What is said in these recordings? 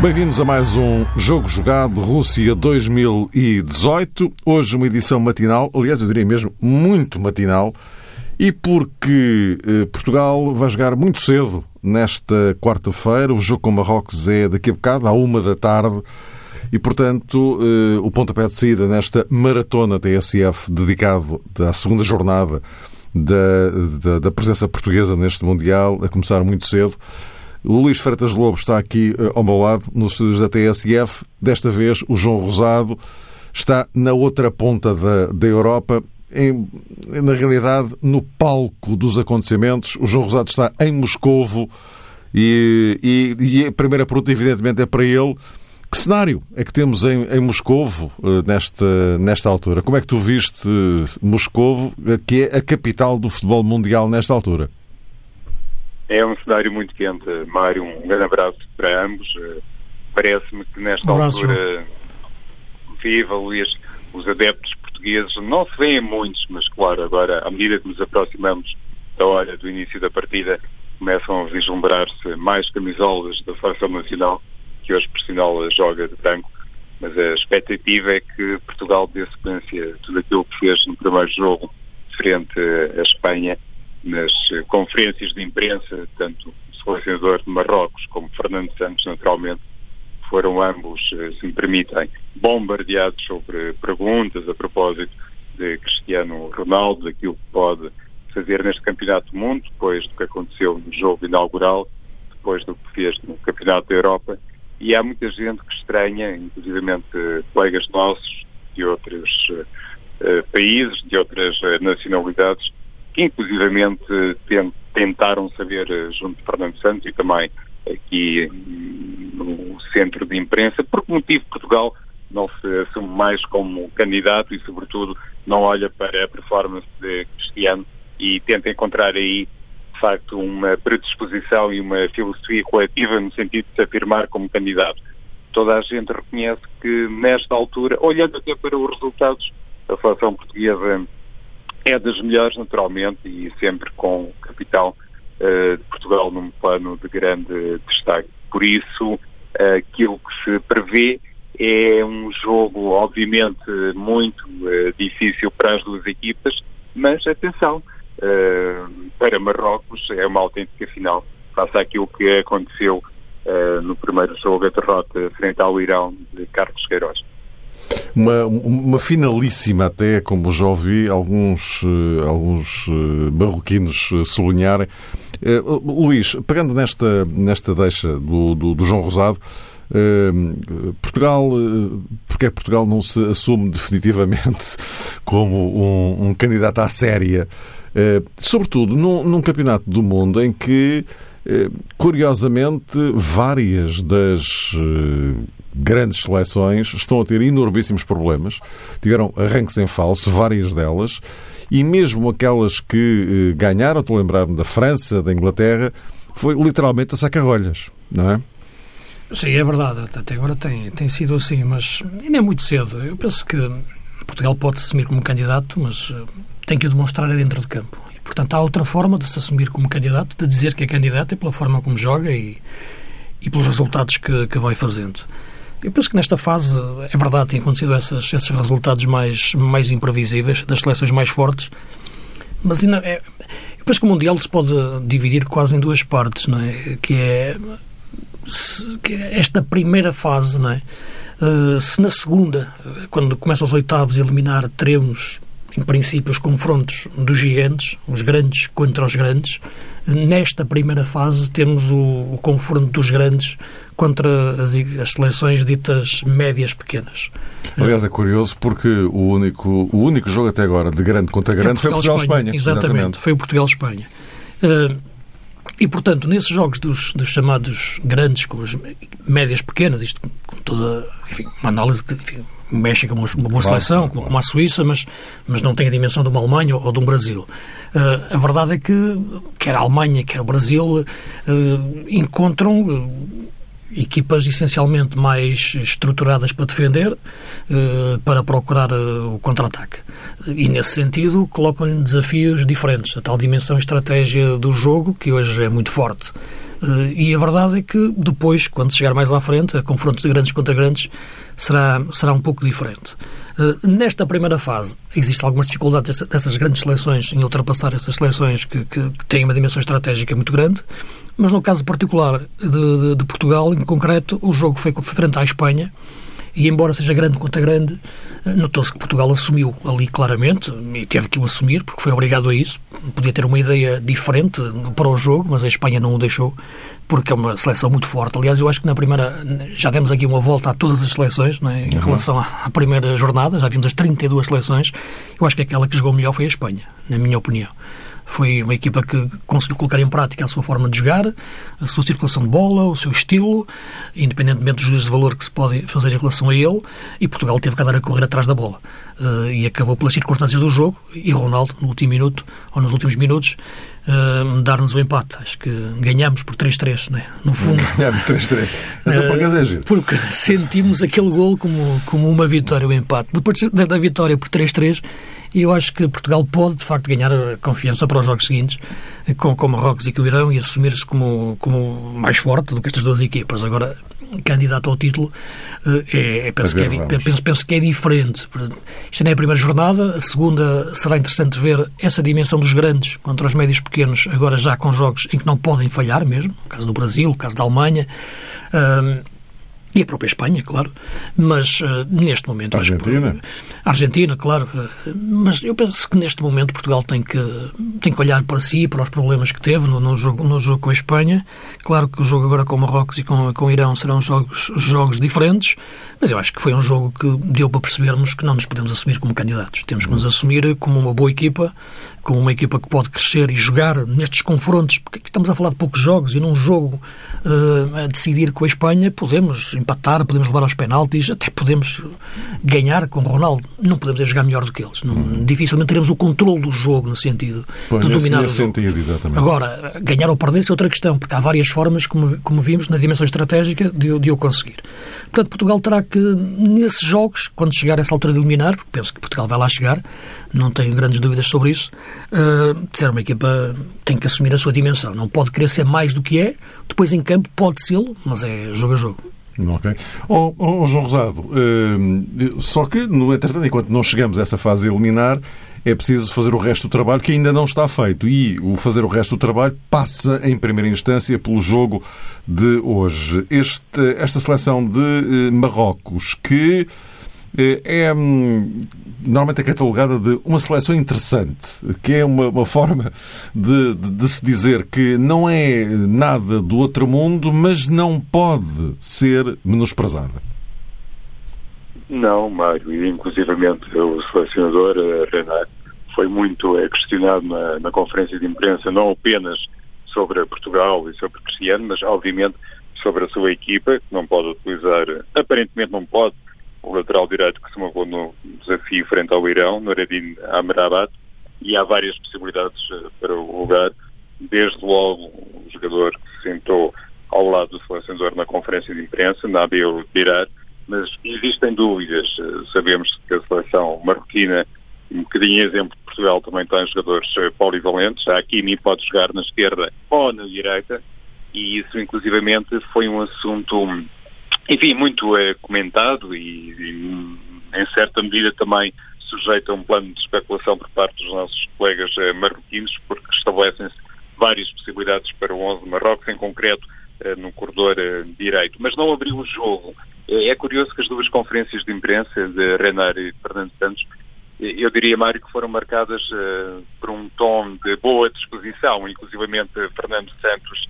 Bem-vindos a mais um Jogo Jogado Rússia 2018. Hoje uma edição matinal, aliás, eu diria mesmo muito matinal, e porque eh, Portugal vai jogar muito cedo nesta quarta-feira. O jogo com Marrocos é daqui a bocado, à uma da tarde. E, portanto, eh, o pontapé de saída nesta maratona TSF dedicado à segunda jornada da, da, da presença portuguesa neste Mundial, a começar muito cedo. O Luís Freitas Lobo está aqui uh, ao meu lado, nos estúdios da TSF. Desta vez, o João Rosado está na outra ponta da, da Europa, em, na realidade, no palco dos acontecimentos. O João Rosado está em Moscovo e, e, e a primeira pergunta, evidentemente, é para ele. Que cenário é que temos em, em Moscovo uh, nesta, nesta altura? Como é que tu viste Moscovo, que é a capital do futebol mundial nesta altura? É um cenário muito quente, Mário. Um grande abraço para ambos. Eh, parece-me que nesta um altura, viva Luís, os adeptos portugueses não se veem muitos, mas claro, agora, à medida que nos aproximamos da hora do início da partida, começam a vislumbrar-se mais camisolas da Seleção Nacional, que hoje, por sinal, joga de branco. Mas a expectativa é que Portugal dê sequência tudo aquilo que fez no primeiro jogo frente à Espanha nas conferências de imprensa, tanto o selecionador de Marrocos como Fernando Santos, naturalmente, foram ambos, eh, se me permitem, bombardeados sobre perguntas a propósito de Cristiano Ronaldo, daquilo que pode fazer neste Campeonato do Mundo, depois do que aconteceu no jogo inaugural, depois do que fez no Campeonato da Europa. E há muita gente que estranha, inclusivamente colegas nossos de outros uh, países, de outras uh, nacionalidades, que inclusivamente tentaram saber eh, junto de Fernando Santos e também aqui no centro de imprensa, por que motivo Portugal não se assume mais como candidato e, sobretudo, não olha para a performance de Cristiano e tenta encontrar aí, de facto, uma predisposição e uma filosofia coletiva no sentido de se afirmar como candidato. Toda a gente reconhece que, nesta altura, olhando até para os resultados, a seleção portuguesa é das melhores, naturalmente, e sempre com o capital uh, de Portugal num plano de grande destaque. Por isso, aquilo que se prevê é um jogo, obviamente, muito uh, difícil para as duas equipas, mas atenção, para Marrocos é uma autêntica final, face àquilo que aconteceu no primeiro jogo, a derrota frente ao Irão de Carlos Queiroz. Uma, uma finalíssima até, como já ouvi alguns, eh, alguns eh, marroquinos eh, sublinharem. Luís, pegando nesta, nesta deixa do, do, do João Rosado, Portugal, porque é Portugal não se assume definitivamente como um, um candidato à séria, sobretudo num, num, campeonato do mundo em que, curiosamente, várias das grandes seleções estão a ter enormíssimos problemas. Tiveram arranques em falso, várias delas, e mesmo aquelas que eh, ganharam, estou a lembrar-me da França, da Inglaterra, foi literalmente a sacarrolhas, não é? Sim, é verdade. Até agora tem, tem sido assim, mas ainda é muito cedo. Eu penso que Portugal pode se assumir como candidato, mas eh, tem que o demonstrar dentro de campo. E, portanto, há outra forma de se assumir como candidato, de dizer que é candidato, é pela forma como joga e, e pelos resultados que, que vai fazendo. Eu penso que nesta fase, é verdade, têm acontecido esses, esses resultados mais, mais imprevisíveis, das seleções mais fortes, mas ainda é, eu penso que o Mundial se pode dividir quase em duas partes, não é? Que é, se, que é esta primeira fase, não é? Uh, se na segunda, quando começam os oitavos eliminar, teremos em princípio, os confrontos dos gigantes, os grandes contra os grandes. Nesta primeira fase, temos o, o confronto dos grandes contra as, as, seleções ditas médias pequenas. Aliás, é curioso porque o único, o único jogo até agora de grande contra grande é foi Portugal-Espanha. Exatamente, exatamente, foi o Portugal-Espanha. Uh, e, portanto, nesses jogos dos, dos, chamados grandes com as médias pequenas, isto com toda enfim, uma análise que enfim, o México é uma, uma boa seleção, como, como a Suíça, mas, mas não tem a dimensão de uma Alemanha ou, ou de um Brasil. Uh, a verdade é que quer a Alemanha, quer o Brasil uh, encontram uh, equipas essencialmente mais estruturadas para defender, para procurar o contra-ataque. E nesse sentido colocam-lhe desafios diferentes, a tal dimensão estratégia do jogo que hoje é muito forte. E a verdade é que depois, quando chegar mais à frente, a confrontos de grandes contra grandes, será, será um pouco diferente. Eh, nesta primeira fase, existem algumas dificuldades dessas grandes seleções em ultrapassar essas seleções que, que, que têm uma dimensão estratégica muito grande, mas no caso particular de, de, de Portugal, em concreto, o jogo foi frente à Espanha e, embora seja grande contra grande, eh, notou-se que Portugal assumiu ali claramente e teve que o assumir porque foi obrigado a isso. Podia ter uma ideia diferente para o jogo, mas a Espanha não o deixou porque é uma seleção muito forte. Aliás, eu acho que na primeira, já demos aqui uma volta a todas as seleções é? em uhum. relação à, primeira jornada, já vimos as 32 seleções. Eu acho que aquela que jogou melhor foi a Espanha, na minha opinião. Foi uma equipa que conseguiu colocar em prática a sua forma de jogar, a sua circulação de bola, o seu estilo, independentemente dos juízos de valor que se pode fazer em relação a ele, e Portugal teve que andar a correr atrás da bola. Uh, e acabou pelas circunstâncias do jogo, e Ronaldo, no último minuto, ou nos últimos minutos, uh, dar-nos o empate. Acho que ganhamos por 3-3, né? no fundo. Ganhamos 3-3. Uh, porque sentimos aquele gol como, como uma vitória, o empate. Depois desta vitória por 3-3, e eu acho que Portugal pode, de facto, ganhar confiança para os jogos seguintes com, com Marrocos e com o Irão e assumir-se como, como mais forte do que estas duas equipas. Agora, candidato ao título, eh, é, é, penso, ver, que é, penso, penso, que é diferente. Isto não é a primeira jornada, a segunda será interessante ver essa dimensão dos grandes contra os médios pequenos, agora já com jogos em que não podem falhar mesmo, o caso do Brasil, o caso da Alemanha. Um, e a própria Espanha, claro, mas uh, neste momento... A Argentina? Acho, a Argentina, claro, mas eu penso que neste momento Portugal tem que, tem que olhar para si, para os problemas que teve no, no, jogo, no jogo com a Espanha. Claro que o jogo agora com Marrocos e com, com o Irão serão jogos, jogos diferentes, mas eu acho que foi um jogo que deu para percebermos que não nos podemos assumir como candidatos. Temos que nos assumir como uma boa equipa, como uma equipa que pode crescer e jogar nestes confrontos, porque aqui estamos a falar de poucos jogos e num jogo uh, a decidir com a Espanha podemos empatar, podemos levar aos penaltis, até podemos ganhar com o Ronaldo. Não podemos é jogar melhor do que eles. Não, hum. Dificilmente teremos o controle do jogo no sentido pois, de dominar o jogo. Sentido, exatamente. Agora, ganhar ou perder é outra questão, porque há várias formas, como, como vimos, na dimensão estratégica de, de o conseguir. Portanto, Portugal terá que, nesses jogos, quando chegar a essa altura de eliminar, porque penso que Portugal vai lá chegar, não tenho grandes dúvidas sobre isso, uh, ser uma equipa tem que assumir a sua dimensão. Não pode querer ser mais do que é, depois em campo pode ser, mas é jogo a jogo. Ok. Oh, oh, João Rosado, uh, só que, no entretanto, enquanto não chegamos a essa fase eliminar, é preciso fazer o resto do trabalho que ainda não está feito. E o fazer o resto do trabalho passa, em primeira instância, pelo jogo de hoje. Este, esta seleção de uh, Marrocos, que é hum, normalmente é catalogada de uma seleção interessante, que é uma, uma forma de, de, de, se dizer que não é nada do outro mundo, mas não pode ser menosprezada. Não, Mário, e inclusivamente o selecionador Renato foi muito é, questionado na, na conferência de imprensa, não apenas sobre Portugal e sobre Cristiano, mas obviamente sobre a sua equipa, que não pode utilizar, aparentemente não pode o lateral direito que se moveu no desafio frente ao Irão, Noradin Amrabat, e há várias possibilidades eh, para o lugar. Desde logo, o jogador que se sentou ao lado do selecionador na conferência de imprensa, Nabil Dirar, mas existem dúvidas. Eh, sabemos que a seleção marroquina, um bocadinho exemplo de Portugal, também tem jogadores eh, polivalentes. A Hakimi pode jogar na esquerda ou na direita, e isso, inclusivamente, foi um assunto enfim, muito é comentado e, e, em certa medida também sujeito a um plano de especulação por parte dos nossos colegas eh, marroquinos, porque estabelecem-se várias possibilidades para o 11 de Marrocos, em concreto eh, no corredor eh, direito. Mas não abriu o jogo. É curioso que as duas conferências de imprensa de Renar e Fernando Santos, eu diria, Mário, que foram marcadas por um tom de boa disposição, inclusivamente Fernando Santos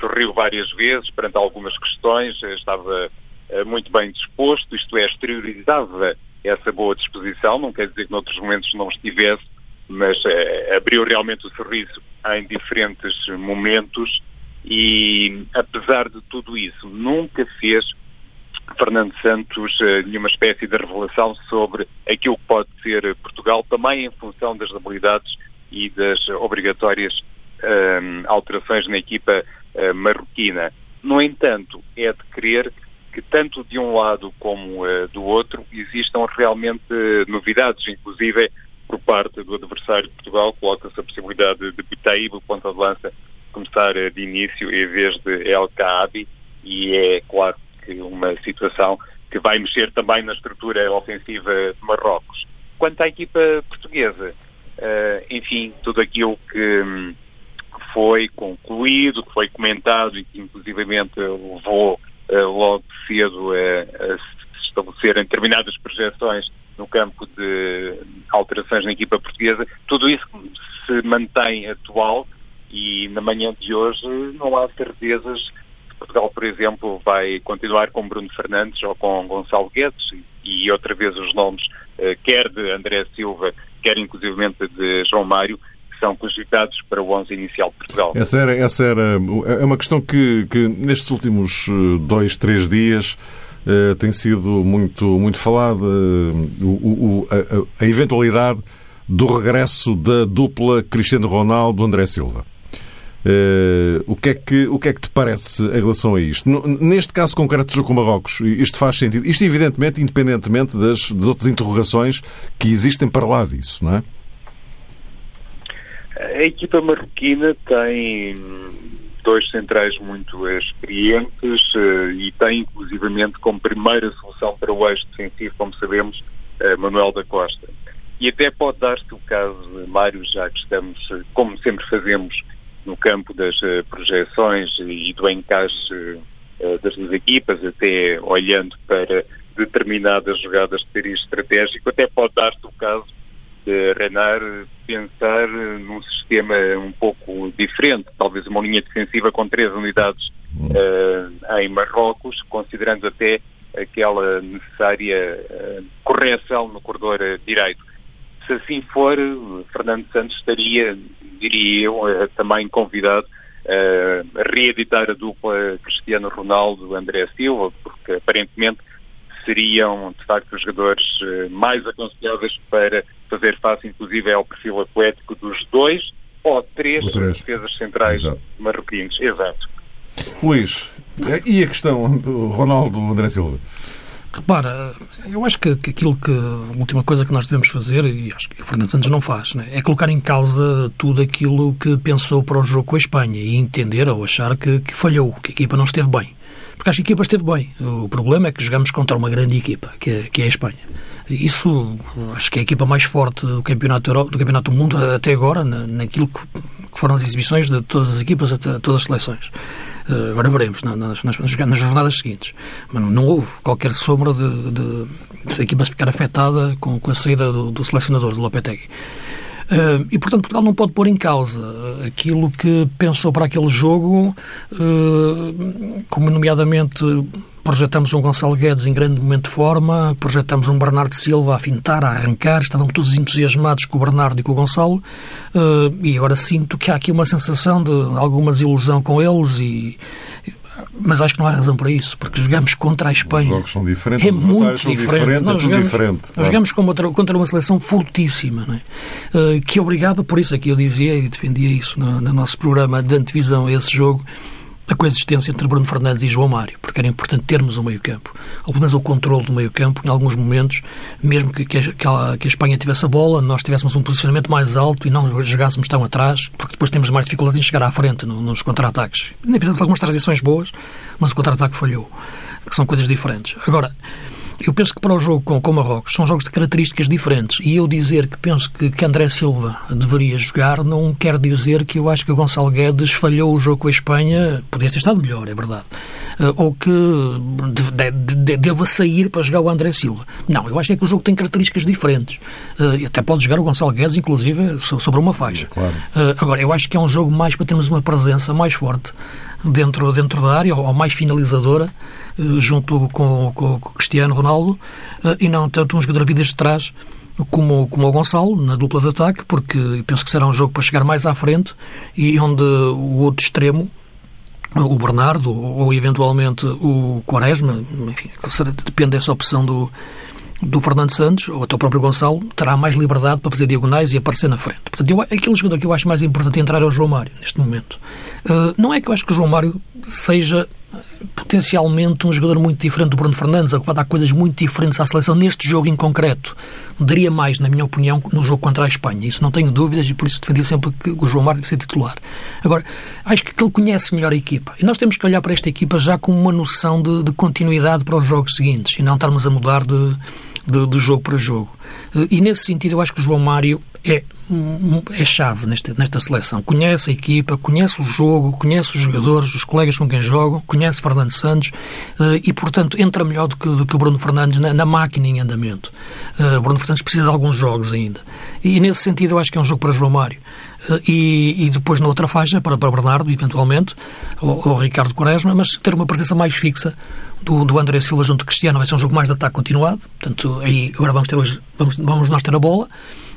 sorriu várias vezes perante algumas questões, eh, estava uh, muito bem disposto, isto é, exteriorizava essa boa disposição, não quer dizer que noutros momentos não estivesse, mas abriu realmente o sorriso em diferentes momentos e, apesar de tudo isso, nunca fez Fernando Santos nenhuma espécie de revelação sobre aquilo que pode ser Portugal, também em função das habilidades e das obrigatórias alterações na equipa uh, marroquina. No entanto, é de crer que tanto de um lado como uh, do outro existam realmente uh, novidades, inclusive por parte do adversário de Portugal, coloca-se a possibilidade de Bitaíba, o ponta de lança, começar uh, de início em vez de El Kaabi, e é claro que uma situação que vai mexer também na estrutura ofensiva de Marrocos. Quanto à equipa portuguesa, enfim, tudo aquilo que um, foi concluído, que foi comentado e que inclusivamente levou uh, logo cedo a, a se estabelecerem determinadas projeções no campo de alterações na equipa portuguesa, tudo isso se mantém atual e na manhã de hoje não há certezas Portugal, por exemplo, vai continuar com Bruno Fernandes ou com Gonçalo Guedes e outra vez os nomes, uh, quer de André Silva, quer inclusivamente de João Mário, são cogitados para o 11 inicial de Portugal. Essa era, essa era é uma questão que, que nestes últimos eh, dois, três dias uh, tem sido muito, muito falada, uh, o, o, a, a, eventualidade do regresso da dupla Cristiano Ronaldo-André Silva. Uh, o, que é que, o que é que te parece em relação a isto? Neste caso concreto do jogo com Marrocos, isto faz sentido? Isto, evidentemente, independentemente das, das outras interrogações que existem para lá disso, não é? A equipa marroquina tem dois centrais muito experientes uh, e tem inclusivamente como primeira solução para o eixo defensivo, como sabemos, uh, Manuel da Costa. E até pode dar-se o caso, Mário, já que estamos, como sempre fazemos, no campo das projeções e do encaixe das duas equipas, até olhando para determinadas jogadas de cariz estratégico, até pode dar-se o caso de Renard pensar num sistema um pouco diferente, talvez uma linha defensiva com três unidades uh, em Marrocos, considerando até aquela necessária uh, correção no corredor uh, direito. Se assim for, Fernando Santos estaria, diria eu, também convidado a reeditar a dupla Cristiano Ronaldo-André Silva, porque aparentemente seriam, de facto, os jogadores mais aconselháveis para fazer face, inclusive, ao perfil atlético dos dois ou três, três. defesas centrais Exato. marroquinos. Exato. Luís, e a questão do Ronaldo André Silva? Repara, eu acho que, que, aquilo que a última coisa que nós devemos fazer, e acho que o Fernando Santos não faz, né, é colocar em causa tudo aquilo que pensou para o jogo com a Espanha e entender ou achar que, que falhou, que a equipa não esteve bem. Porque acho que a equipa esteve bem. O problema é que jogamos contra uma grande equipa, que é, que é a Espanha. Isso acho que é a equipa mais forte do Campeonato, Euro, do campeonato do Mundo até agora, na, naquilo que, foram as exibições de todas as equipas, até, todas as seleções. Uh, agora veremos nas, nas, nas, jornadas seguintes. Mas não, não houve qualquer sombra de, de, de a equipa ficar afetada com, com a saída do, do selecionador, do Lopetegui. E, portanto, Portugal não pode pôr em causa aquilo que pensou para aquele jogo, como, nomeadamente, projetamos um Gonçalo Guedes em grande momento de forma, projetamos um Bernardo Silva a fintar, a arrancar, estávamos todos entusiasmados com o Bernardo e com o Gonçalo, e agora sinto que há aqui uma sensação de alguma desilusão com eles e mas acho que não há razão para isso, porque jogamos contra a Espanha. Os jogos são diferentes, é muito diferente. diferentes, nós é jogamos, diferente. Nós jogamos contra, contra uma seleção fortíssima, é? uh, que obrigava, por isso é que eu dizia e defendia isso no, no nosso programa de antevisão esse jogo, a coexistência entre Bruno Fernandes e João Mário, porque era importante termos o meio-campo, ou pelo menos o controle do meio-campo, em alguns momentos, mesmo que, que, a, que, a, Espanha tivesse a bola, nós tivéssemos um posicionamento mais alto e não jogássemos tão atrás, porque depois temos mais dificuldades em chegar à frente no, nos contra-ataques. Nem fizemos algumas transições boas, mas o contra-ataque falhou, que são coisas diferentes. Agora, eu penso que para o jogo com, com Marrocos são jogos de características diferentes e eu dizer que penso que, que André Silva deveria jogar não quer dizer que eu acho que o Gonçalo Guedes falhou o jogo com a Espanha, podia ter estado melhor, é verdade, uh, ou que de, de, de, deva sair para jogar o André Silva. Não, eu acho é que o jogo tem características diferentes. Uh, até pode jogar o Gonçalo Guedes, inclusive, sobre uma faixa. Claro. Uh, agora, eu acho que é um jogo mais para termos uma presença mais forte dentro, dentro da área, ou mais finalizadora, eh, junto com, com, com Cristiano Ronaldo, eh, e não tanto um jogador a vidas de trás como, como o Gonçalo, na dupla de ataque, porque penso que será um jogo para chegar mais à frente e onde o outro extremo, o Bernardo ou eventualmente o Quaresma, enfim, depende dessa opção do, do Fernando Santos, ou até o próprio Gonçalo, terá mais liberdade para fazer diagonais e aparecer na frente. Portanto, eu, aquele jogador que eu acho mais importante entrar é o João Mário, neste momento. Uh, não é que eu acho que o João Mário seja potencialmente um jogador muito diferente do Bruno Fernandes, que vai dar coisas muito diferentes à seleção neste jogo em concreto. Daria mais, na minha opinião, no jogo contra a Espanha. Isso não tenho dúvidas e por isso defendia sempre que o João Mário ser titular. Agora, acho que ele conhece melhor a equipa. E nós temos que olhar para esta equipa já com uma noção de, de continuidade para os jogos seguintes e não estarmos a mudar de, de, de jogo para jogo. E nesse sentido, eu acho que o João Mário é, é chave nesta, nesta seleção. Conhece a equipa, conhece o jogo, conhece os jogadores, os colegas com quem jogam, conhece Fernando Santos eh, e, portanto, entra melhor do que, do que o Bruno Fernandes na, na máquina em andamento. Eh, o Bruno Fernandes precisa de alguns jogos ainda. E, nesse sentido, eu acho que é um jogo para João Mário. Eh, e, e, depois na outra faixa para, para Bernardo, eventualmente, ou, ou, Ricardo Quaresma, mas ter uma presença mais fixa do, do André Silva junto de Cristiano vai ser um jogo mais de ataque continuado. Portanto, aí agora vamos ter hoje, vamos, vamos nós ter a bola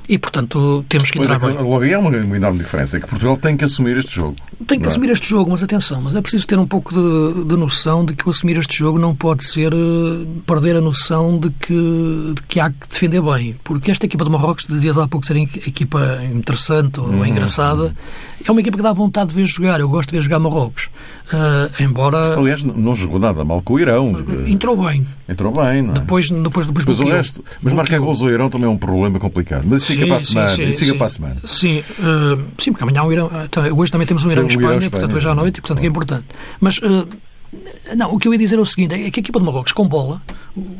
e, portanto, temos que entrar pois é, bem. Logo aí há uma, uma, enorme diferença, é que Portugal tem que assumir este jogo. Tem que é? assumir este jogo, mas atenção, mas é preciso ter um pouco de, de noção de que o assumir este jogo não pode ser uh, perder a noção de que, de que há que defender bem. Porque esta equipa de Marrocos, dizias há pouco ser equipa interessante ou uhum. engraçada, é uma equipa que dá vontade de ver jogar. Eu gosto de ver jogar Marrocos. Uh, embora. Aliás, não jogou nada mal com o Irão. Entrou bem. Entrou bem, não é? Depois, depois, depois, depois o resto. Mas marcar gols ao Irão também é um problema complicado. Mas isso fica para a semana. Sim, fica para a semana. Sim, uh, sim, porque amanhã o Irão. Então, hoje também temos um Irão-Espanha, Irão, portanto, hoje à noite, e portanto é importante. Mas. Uh, não, o que eu ia dizer é o seguinte: é que a equipa de Marrocos com bola,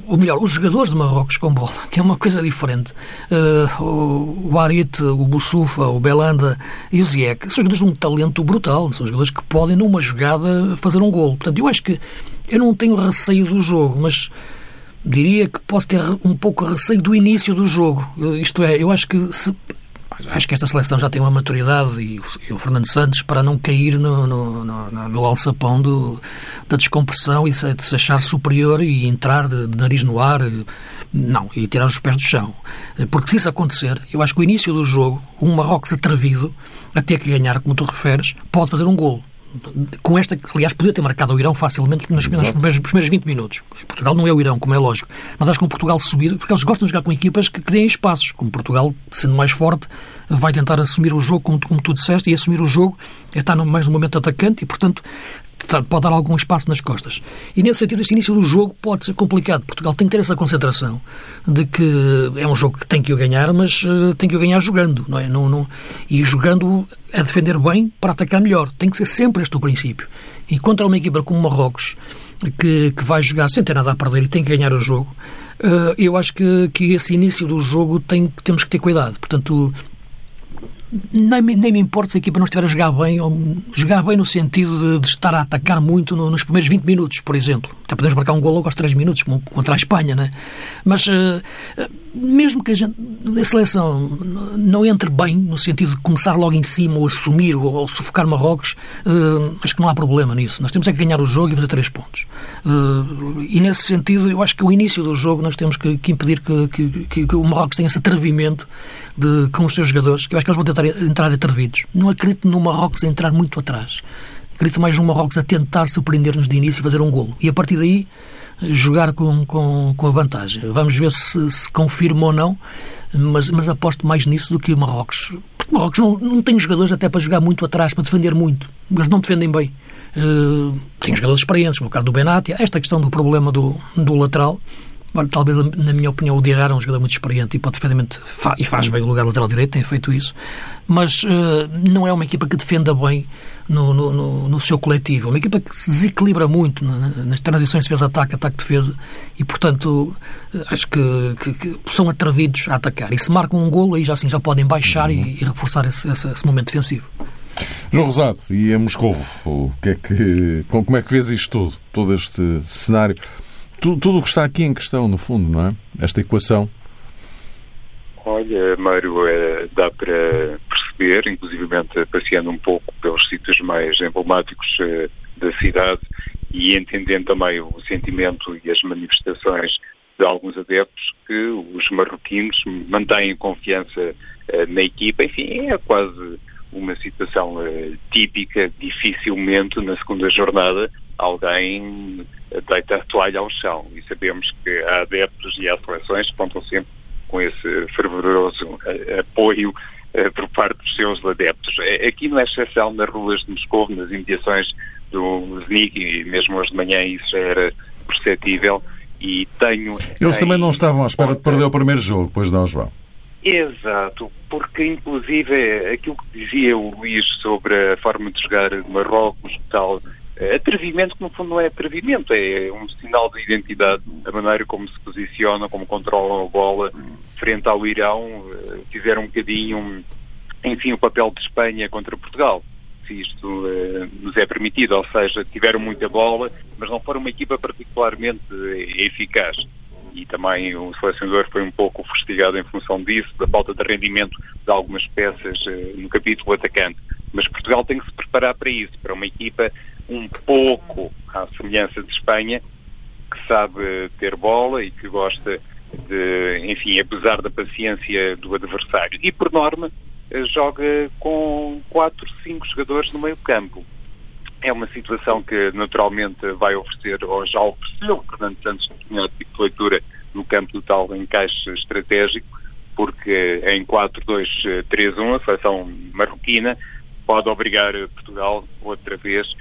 ou melhor, os jogadores de Marrocos com bola, que é uma coisa diferente. Uh, o Arit, o Boussufa, o Belanda e o Ziek são jogadores de um talento brutal, são jogadores que podem, numa jogada, fazer um gol. Portanto, eu acho que eu não tenho receio do jogo, mas diria que posso ter um pouco receio do início do jogo. Isto é, eu acho que se acho que esta seleção já tem uma maturidade e o, Fernando Santos para não cair no, no, no, no alçapão do, da descompressão e de se achar superior e entrar de, de, nariz no ar, não, e tirar os pés do chão. Porque se isso acontecer, eu acho que o início do jogo, um Marrocos atrevido, a ter que ganhar, como tu referes, pode fazer um golo com esta, aliás, podia ter marcado o Irão facilmente nos, primeiros, primeiros 20 minutos. Portugal não é o Irão, como é lógico, mas acho que com Portugal subir, porque eles gostam de jogar com equipas que, que deem espaços, como Portugal, sendo mais forte, vai tentar assumir o jogo, como, como tu disseste, e assumir o jogo é estar no, mais no momento atacante e, portanto, pode dar algum espaço nas costas. E nesse sentido, este início do jogo pode ser complicado. Portugal tem que ter essa concentração de que é um jogo que tem que o ganhar, mas uh, tem que o ganhar jogando, não é? Não, não, e jogando a defender bem para atacar melhor. Tem que ser sempre este o princípio. E contra uma equipa como Marrocos, que, que vai jogar sem ter nada a perder e tem que ganhar o jogo, uh, eu acho que, que esse início do jogo tem, temos que ter cuidado. Portanto, nem, nem me importa se a equipa não estiver a jogar bem, ou jogar bem no sentido de, de estar a atacar muito no, nos primeiros 20 minutos, por exemplo. Até podemos marcar um gol logo aos 3 minutos, como contra a Espanha, né? Mas uh, mesmo que a, gente, a seleção não entre bem, no sentido de começar logo em cima, ou assumir, ou, ou sufocar Marrocos, uh, acho que não há problema nisso. Nós temos é que ganhar o jogo e fazer 3 pontos. Uh, e nesse sentido, eu acho que o início do jogo nós temos que, que impedir que, que, que, o Marrocos tenha esse atrevimento de, com os seus jogadores, que eu acho que eles vão tentar entrar atrevidos. Não acredito no Marrocos a entrar muito atrás. Acredito mais no Marrocos a tentar surpreender-nos de início e fazer um golo. E a partir daí jogar com, com, com a vantagem. Vamos ver se, se confirma ou não, mas, mas aposto mais nisso do que o Marrocos. Porque o Marrocos não, não tem jogadores até para jogar muito atrás, para defender muito. Eles não defendem bem. Uh, tem jogadores experientes, como o caso do Benatia. Esta questão do problema do, do lateral talvez, na minha opinião, o Diarra é um jogador muito experiente e pode perfeitamente, e faz bem o lugar lateral direito, tem feito isso, mas uh, não é uma equipa que defenda bem no, no, no, seu coletivo. É uma equipa que se desequilibra muito nas transições de defesa-ataque, ataque-defesa, e, portanto, uh, acho que, que, que, são atrevidos a atacar. E se marcam um golo, aí já assim já podem baixar uhum. e, e, reforçar esse, esse, esse momento defensivo. João Rosado, e a Moscovo, o que é que, como é que vês isto tudo, todo este cenário? Tudo, tudo o que está aqui em questão, no fundo, não é? Esta equação. Olha, Mário, é, dá para perceber, inclusivamente passeando um pouco pelos sítios mais emblemáticos é, da cidade e entendendo também o sentimento e as manifestações de alguns adeptos que os marroquinos mantêm confiança é, na equipa. Enfim, é quase uma situação típica, dificilmente na segunda jornada alguém deita a toalha ao chão. E sabemos que há adeptos e há seleções que contam sempre com esse fervoroso eh, apoio eh, por parte dos seus adeptos. Eh, aqui não é exceção nas ruas de Moscou, nas imediações do Znig e mesmo hoje de manhã isso já era perceptível e tenho... Eles também não estavam à espera de perder o primeiro jogo, pois não, João? Exato, porque inclusive aquilo que dizia o Luís sobre a forma de jogar de Marrocos, tal atrevimento que no fundo não é atrevimento, é um sinal de identidade, a maneira como se posicionam, como controlam a bola frente ao Irão, fizeram um bocadinho, enfim, o papel de Espanha contra Portugal se isto uh, nos é permitido, ou seja, tiveram muita bola, mas não foram uma equipa particularmente eficaz. E também o selecionador foi um pouco fustigado em função disso, da falta de rendimento de algumas peças no capítulo atacante. Mas Portugal tem que se preparar para isso, para uma equipa um pouco à semelhança de Espanha, que sabe ter bola e que gosta de, enfim, apesar da paciência do adversário. E por norma, joga com quatro, cinco jogadores no meio campo. É uma situação que naturalmente vai oferecer, ou já ofereceu, Fernando Santos tinha tipo de leitura no campo do tal encaixe estratégico, porque em 4-2-3-1 a seleção marroquina pode obrigar Portugal outra vez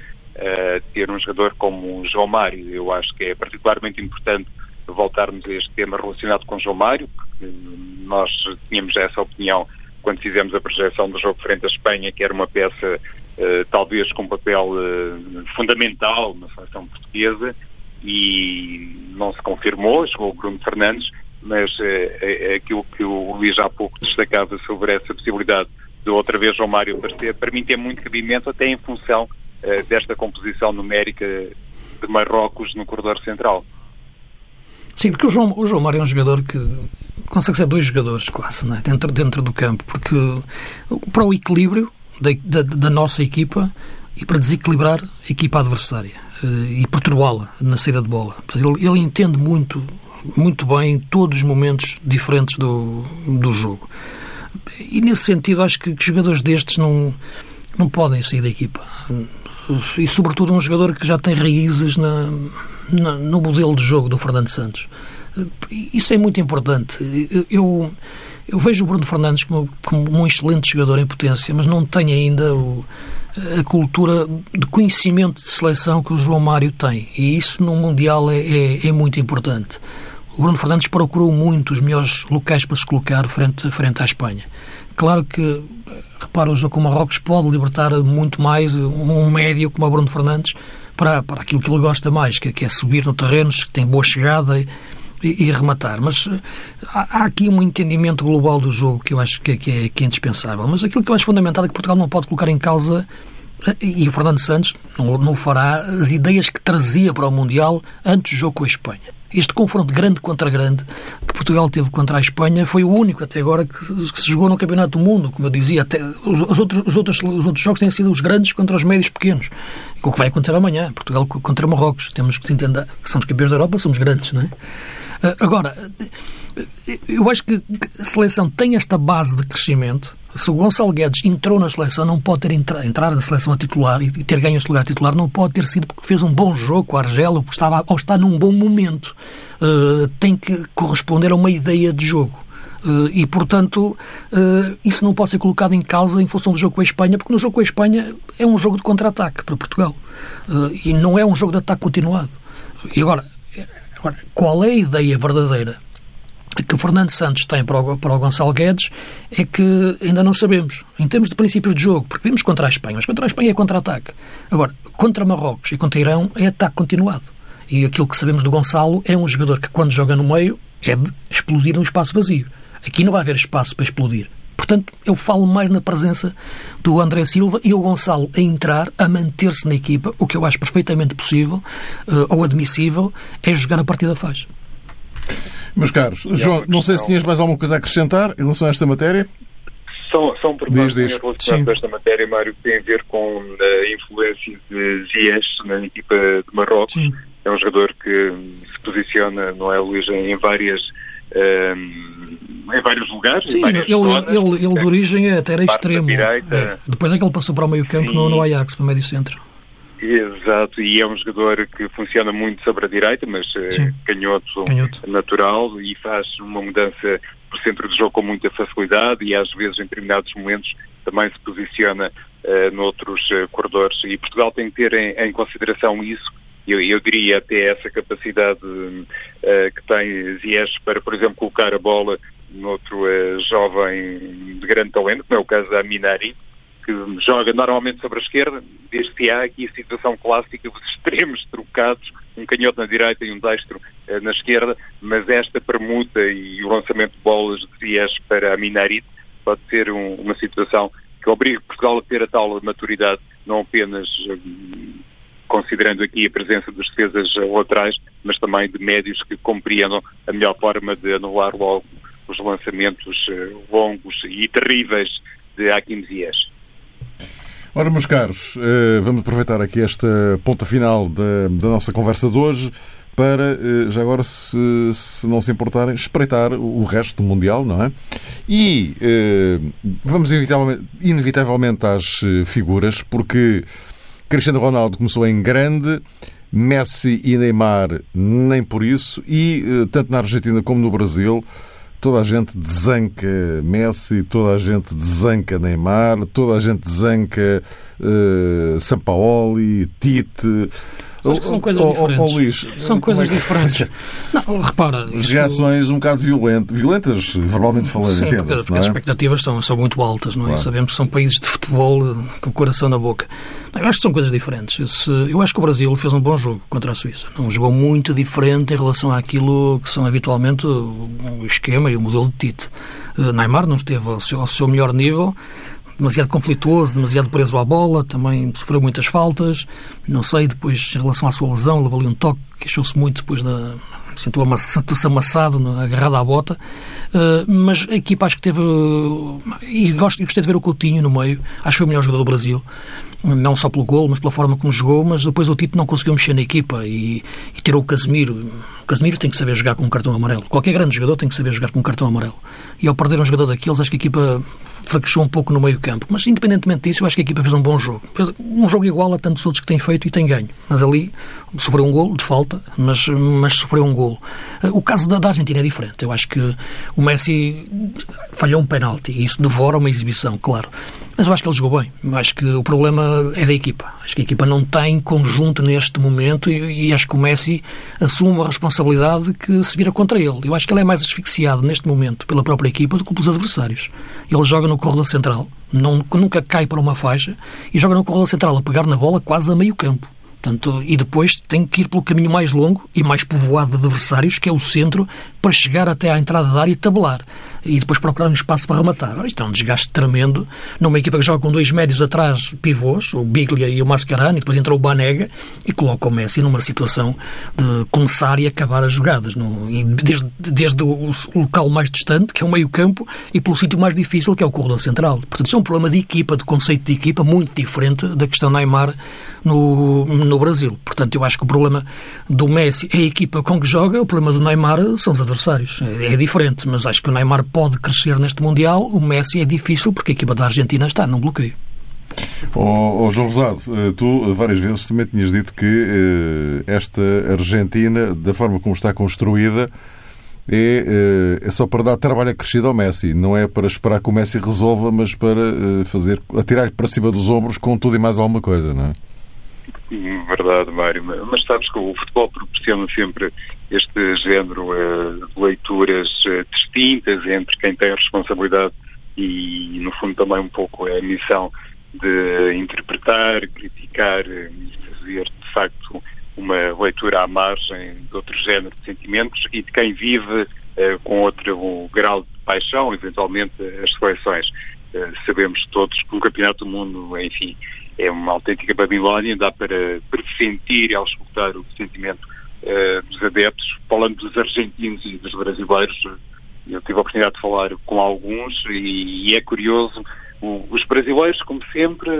ter um jogador como o João Mário. Eu acho que é particularmente importante voltarmos a este tema relacionado com João Mário, porque nós tínhamos essa opinião quando fizemos a projeção do jogo frente à Espanha, que era uma peça uh, talvez com um papel uh, fundamental na seleção portuguesa e não se confirmou, chegou o Bruno Fernandes, mas uh, aquilo que o Luís há pouco destacava sobre essa possibilidade de outra vez João Mário aparecer, para mim tem muito cabimento até em função desta composição numérica de Marrocos no corredor central. Sim, porque o João, o João Mário é um jogador que consegue ser dois jogadores quase, é? dentro, dentro do campo, porque para o equilíbrio da, da, da nossa equipa e para desequilibrar a equipa adversária eh, e perturbá-la na saída de bola. Ele, ele, entende muito, muito bem todos os momentos diferentes do, do jogo. E nesse sentido, acho que, que jogadores destes não, não podem sair da equipa. E, sobretudo, um jogador que já tem raízes na, na, no modelo de jogo do Fernando Santos. Isso é muito importante. Eu, eu vejo o Bruno Fernandes como, como um excelente jogador em potência, mas não tem ainda o, a cultura de conhecimento de seleção que o João Mário tem. E isso no Mundial é, é, é muito importante. O Bruno Fernandes procurou muito os melhores locais para se colocar frente, frente à Espanha. Claro que, repara, o jogo com o Marrocos pode libertar muito mais um médio como o Bruno Fernandes para, para aquilo que ele gosta mais, que, que é subir no terreno, que tem boa chegada e, e, e rematar. Mas eh, há, há, aqui um entendimento global do jogo que eu acho que, que, é, que é indispensável. Mas aquilo que eu acho fundamental é que Portugal não pode colocar em causa eh, e o Fernando Santos não, não fará as ideias que trazia para o Mundial antes do jogo com a Espanha. Este confronto grande contra grande que Portugal teve contra a Espanha foi o único até agora que, que se jogou no Campeonato do Mundo. Como eu dizia, até, os, os, outros, os, outros, os outros jogos têm sido os grandes contra os médios pequenos. O que vai acontecer amanhã? Portugal contra Marrocos. Temos que se entender que são os campeões da Europa, somos grandes, não é? Ah, agora, eu acho que a seleção tem esta base de crescimento. Se o Gonçalo Guedes entrou na seleção, não pode ter entra, entrar na seleção a titular e ter ganho esse lugar titular, não pode ter sido porque fez um bom jogo com a Argela ou, estava, ou está num bom momento. Uh, tem que corresponder a uma ideia de jogo. Uh, e, portanto, uh, isso não pode ser colocado em causa em função do jogo com a Espanha, porque no jogo com a Espanha é um jogo de contra-ataque para Portugal. e não é um jogo de ataque continuado. E agora, Agora, qual é a ideia verdadeira que Fernando Santos tem para o, para o Gonçalo Guedes é que ainda não sabemos, em termos de princípios de jogo, porque vimos contra a Espanha, mas contra a Espanha é contra-ataque. Agora, contra Marrocos e contra Irão é ataque continuado. E aquilo que sabemos do Gonçalo é um jogador que, quando joga no meio, é de explodir um espaço vazio. Aqui não vai haver espaço para explodir. Portanto, eu falo mais na presença do André Silva e o Gonçalo a entrar, a manter-se na equipa, o que eu acho perfeitamente possível uh, ou admissível, é jogar a partir da faixa. Meus caros, João, não sei se tinhas mais alguma coisa a acrescentar em relação a esta matéria. São, são pormenores relacionados a esta matéria, Mário, que tem a ver com a influência de Ziyech na equipa de Marrocos. Sim. É um jogador que se posiciona, não é, Luís, em várias em vários lugares. Sim, ele, zonas, ele, ele, de origem é até era extremo. Direita, é. Depois é que ele passou para o meio campo no, no Ajax, para o médio centro. Exato, e é um jogador que funciona muito sobre a direita, mas eh, canhoto, canhoto, natural e faz uma mudança por centro do jogo com muita facilidade e às vezes em determinados momentos também se posiciona uh, noutros uh, corredores. E Portugal tem que ter em, em consideração isso. Eu, eu, diria até essa capacidade uh, que tem Ziyech para, por exemplo, colocar a bola noutro uh, jovem de grande talento, como é o caso da Minari, que joga normalmente sobre a esquerda, desde que há aqui a situação clássica dos extremos trocados, um canhoto na direita e um destro uh, na esquerda, mas esta permuta e o lançamento de bolas de Ziyech para a Minarit pode ser um, uma situação que obriga Portugal a ter a tal maturidade, não apenas um, considerando aqui a presença dos defesas laterais, mas também de médios que compreendam a melhor forma de anular logo os lançamentos uh, longos e terríveis de Hakim Ziyech. Ora, meus caros, uh, vamos aproveitar aqui esta ponta final da, da nossa conversa de hoje para, uh, já agora, se, se, não se importarem, espreitar o resto do Mundial, não é? E vamos inevitavelmente, inevitavelmente às figuras, porque Cristiano Ronaldo começou em grande, Messi e Neymar nem por isso, e tanto na Argentina como no Brasil toda a gente desanca Messi, toda a gente desanca Neymar, toda a gente desanca uh, Sampaoli, Tite. Acho que são coisas diferentes. Luís, são coisas é que... diferentes. Não, repara. Isto... Reações um bocado violentas, violentas, verbalmente falando, Sim, porque, porque é? as expectativas são, são muito altas, não é? Claro. Sabemos que são países de futebol com o coração na boca. Eu acho que são coisas diferentes. Eu acho que o Brasil fez um bom jogo contra a Suíça. Não jogou muito diferente em relação àquilo que são habitualmente o esquema e o modelo de Tite. Eh, Neymar não esteve ao seu, ao seu melhor nível demasiado conflituoso, demasiado preso à bola, também sofreu muitas faltas. Não sei, depois, em relação à sua lesão, levou ali um toque, queixou-se muito depois da. Sentiu-se amassado, agarrado à bota. Uh, mas a equipa acho que teve. E gosto, gostei de ver o Coutinho no meio. Acho que foi o melhor jogador do Brasil não só pelo gol, mas pela forma como jogou, mas depois o Tito não conseguiu mexer na equipa e, e tirou o Casemiro. O Casemiro tem que saber jogar com um cartão amarelo. Qualquer grande jogador tem que saber jogar com um cartão amarelo. E ao perder um jogador daqueles, acho que a equipa fraquejou um pouco no meio campo. Mas, independentemente disso, eu acho que a equipa fez um bom jogo. Fez um jogo igual a tantos outros que tem feito e tem ganho. Mas ali sofreu um gol de falta, mas, mas sofreu um gol. O caso da, da Argentina é diferente. Eu acho que o Messi falhou um penalti e isso devora uma exibição, claro. Mas eu acho que ele jogou bem. Eu acho que o problema é da equipa. Acho que a equipa não tem conjunto neste momento e, e acho que o Messi assume a responsabilidade que se vira contra ele. Eu acho que ele é mais asfixiado neste momento pela própria equipa do que pelos adversários. Ele joga no corredor central, não, nunca cai para uma faixa e joga no corredor central a pegar na bola quase a meio campo. Portanto, e depois tem que ir pelo caminho mais longo e mais povoado de adversários, que é o centro, para chegar até à entrada da área e tabelar e depois procurar um espaço para rematar. Isto é um desgaste tremendo numa equipa que joga com dois médios atrás, pivôs, o Biglia e o Mascherano, e depois entra o Banega e coloca o Messi numa situação de começar e acabar as jogadas, no, desde, desde o local mais distante, que é o meio-campo, e pelo sítio mais difícil, que é o corredor central. Portanto, isso é um problema de equipa, de conceito de equipa, muito diferente da questão Neymar no, no Brasil. Portanto, eu acho que o problema do Messi é a equipa com que joga, o problema do Neymar são os adversários. É, é diferente, mas acho que o Neymar pode crescer neste Mundial, o Messi é difícil porque a equipa da Argentina está num bloqueio. Oh, oh, João Rosado, eh, tu várias vezes também tinhas dito que eh, esta Argentina, da forma como está construída, é, eh, é só para dar trabalho acrescido ao Messi. Não é para esperar que o Messi resolva, mas para fazer atirar-lhe para cima dos ombros com tudo e mais alguma coisa, não é? Verdade, Mário. Mas sabes que o futebol proporciona sempre este género uh, de leituras uh, distintas entre quem tem a responsabilidade e, no fundo, também um pouco a missão de interpretar, criticar eh, e fazer, de facto, uma leitura à margem de outro género de sentimentos e de quem vive uh, com outro grau de paixão, eventualmente, as seleções. sabemos todos que o Campeonato do Mundo, enfim, é uma autêntica Babilónia, dá para pressentir e auscultar o sentimento uh, dos adeptos. Falando dos argentinos e dos brasileiros, eu tive a oportunidade de falar com alguns e, e é curioso, o, os brasileiros, como sempre,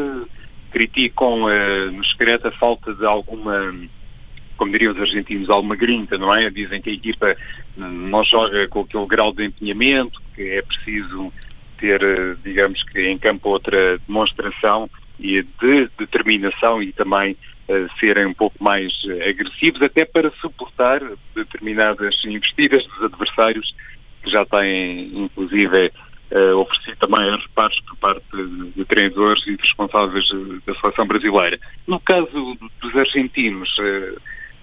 criticam uh, no secreto a falta de alguma como diriam os argentinos, alguma grinta, não é? Dizem que a equipa não joga com aquele grau de empenhamento, que é preciso ter, eh, digamos que em campo outra demonstração e de determinação e também uh, serem um pouco mais uh, agressivos, até para suportar determinadas investidas dos adversários que já têm, inclusive, uh, oferecido também reparos por parte de, de treinadores e de responsáveis da seleção brasileira. No caso dos argentinos, uh,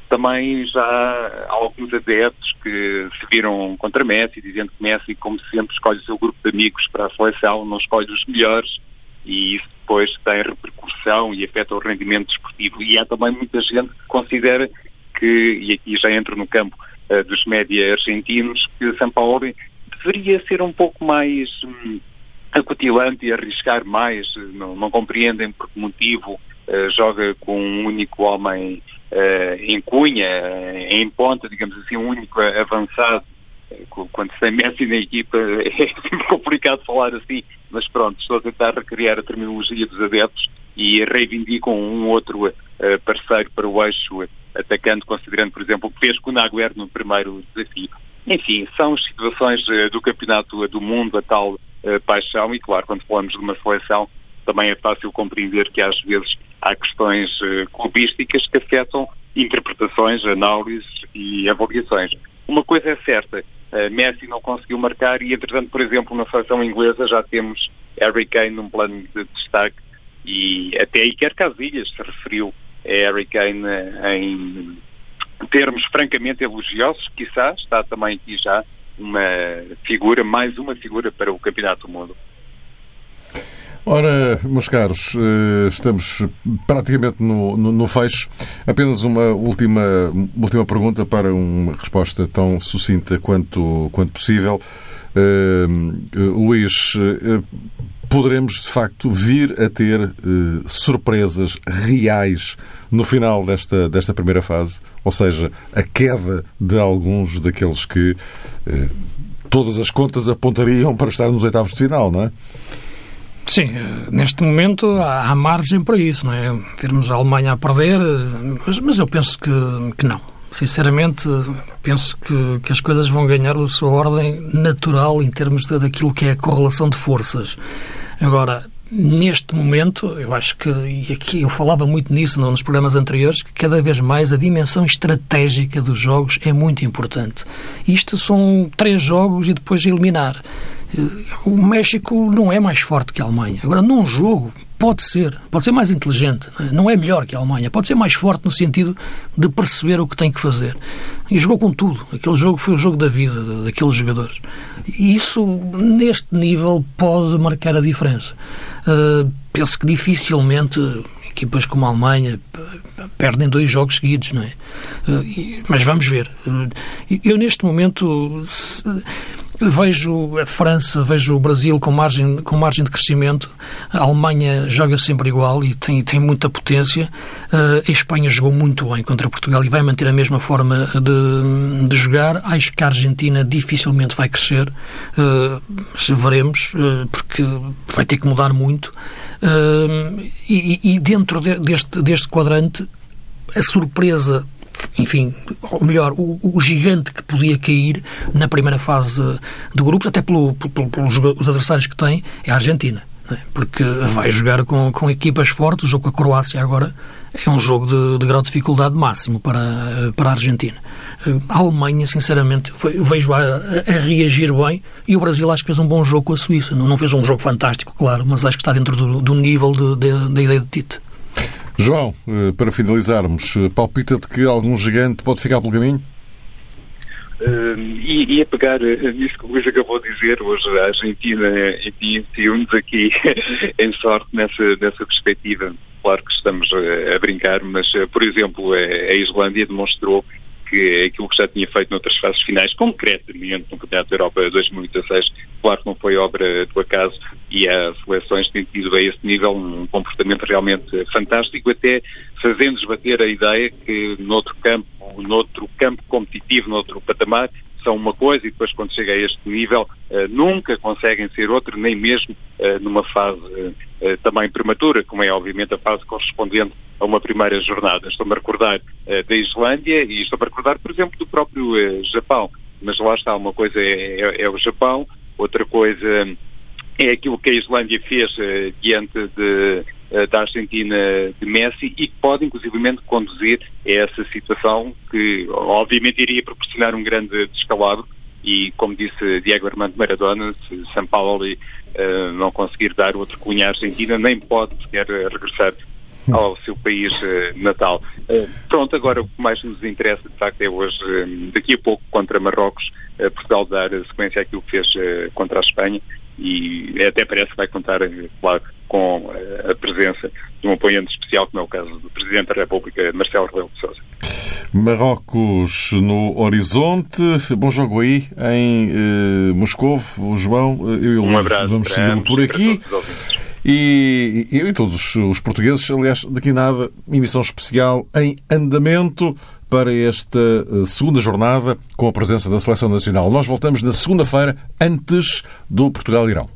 também já há alguns adeptos que se viram contra Messi, dizendo que Messi, como sempre, escolhe o seu grupo de amigos para a seleção, não escolhe os melhores, e isso depois tem repercussão e afeta o rendimento desportivo. E há também muita gente que considera que, e aqui já entro no campo uh, dos média argentinos, que São Paulo deveria ser um pouco mais hum, acutilante e arriscar mais, não, não compreendem por que motivo uh, joga com um único homem uh, em cunha, em ponta, digamos assim, um único avançado. Quando se tem Messi na equipa é complicado falar assim, mas pronto, estou a tentar recriar a terminologia dos adeptos e reivindicam um outro uh, parceiro para o eixo atacante, considerando, por exemplo, o que fez com o Naguer no primeiro desafio. Enfim, são situações uh, do campeonato do mundo, a tal paixão, e claro, quando falamos de uma seleção, também é fácil compreender que às vezes há questões clubísticas que afetam interpretações, análises e avaliações. Uma coisa é certa, Messi não conseguiu marcar e, entretanto, por exemplo, na seleção inglesa já temos Harry Kane num plano de destaque e até Iker Casillas se referiu a Harry Kane em termos francamente elogiosos, quizás está também aqui já uma figura, mais uma figura para o Campeonato do Mundo. Ora, meus caros, eh, estamos praticamente no, no, no, fecho. Apenas uma última, última pergunta para uma resposta tão sucinta quanto, quanto possível. Uh, Luís, uh, poderemos de facto vir a ter uh, surpresas reais no final desta, desta primeira fase? Ou seja, a queda de alguns daqueles que todas as contas apontariam para estar nos oitavos de final, não é? Sim, neste momento há, há margem para isso, não é? Vermos a Alemanha a perder, mas, mas eu penso que, que não. Sinceramente, penso que, que as coisas vão ganhar a sua ordem natural em termos de, daquilo que é a correlação de forças. Agora, neste momento, eu acho que, e aqui eu falava muito nisso nos programas anteriores, que cada vez mais a dimensão estratégica dos jogos é muito importante. Isto são três jogos e depois eliminar. O México não é mais forte que a Alemanha. Agora, num jogo, pode ser, pode ser mais inteligente, não é? melhor que a Alemanha, pode ser mais forte no sentido de perceber o que tem que fazer. E jogou com tudo. Aquele jogo foi o jogo da vida daqueles jogadores. E isso, neste nível, pode marcar a diferença. Uh, penso que dificilmente equipas como a Alemanha perdem dois jogos seguidos, não é? Uh, mas vamos ver. Eu, neste momento. Se, Vejo a França, vejo o Brasil com margem, com margem de crescimento. A Alemanha joga sempre igual e tem, tem muita potência. Uh, a Espanha jogou muito bem contra Portugal e vai manter a mesma forma de, de jogar. Acho que a Argentina dificilmente vai crescer. Uh, veremos, uh, porque vai ter que mudar muito. E, e, dentro de, deste, deste quadrante, a surpresa enfim, ou melhor, o, o, gigante que podia cair na primeira fase de grupos, até pelo, pelo, pelos adversários que tem, é a Argentina. É? Porque vai jogar com, com equipas fortes. O jogo com a Croácia agora é um jogo de, de grau de dificuldade máximo para, para a Argentina. A Alemanha, sinceramente, vejo a, a, reagir bem e o Brasil acho que fez um bom jogo com a Suíça. Não, não fez um jogo fantástico, claro, mas acho que está dentro do, do nível de, de, da ideia de Tite. João, eh, para finalizarmos, eh, palpita de que algum gigante pode ficar pelo caminho? Uh, e, a pegar nisso que o Luís acabou de dizer, hoje a Argentina se aqui em sorte nessa, nessa perspectiva. Claro que estamos a, brincar, mas, por exemplo, a Islândia demonstrou que aquilo que já tinha feito noutras fases finais, concretamente no Campeonato da Europa 2016, claro que não foi obra do acaso e as seleções têm tido a esse nível um comportamento realmente fantástico, até fazendo esbater a ideia que noutro campo, noutro campo competitivo, noutro patamar, são uma coisa e depois quando chega a este nível uh, nunca conseguem ser outra, nem mesmo uh, numa fase uh, também prematura, como é obviamente a fase correspondente a uma primeira jornada. Estou-me a recordar da Islândia e estou-me a recordar, por exemplo, do próprio Japão. Mas lá está, uma coisa é, é, é, o Japão, outra coisa é aquilo que a Islândia fez diante de eh, da Argentina de Messi e que pode inclusivamente conduzir a essa situação que obviamente iria proporcionar um grande descalabro, e, como disse Diego Armando Maradona, se São Paulo uh, não conseguir dar outro cunho à Argentina, nem pode sequer regressar ao seu país uh, natal. Uh, pronto, agora o que mais nos interessa, de facto, é hoje, daqui a pouco, contra Marrocos, Portugal dar sequência àquilo que fez contra a Espanha e até parece que vai contar, claro, com a presença de um apoiante especial, como é o caso do Presidente da República, Marcelo Rebelo de Sousa. Marrocos no horizonte. Bom jogo aí em eh, Moscou, João. Eu e o um vamos segui-lo por aqui. E eu e todos os portugueses, aliás, daqui nada, emissão especial em andamento para esta eh, segunda jornada com a presença da Seleção Nacional. Nós voltamos na segunda-feira, antes do Portugal-Irão.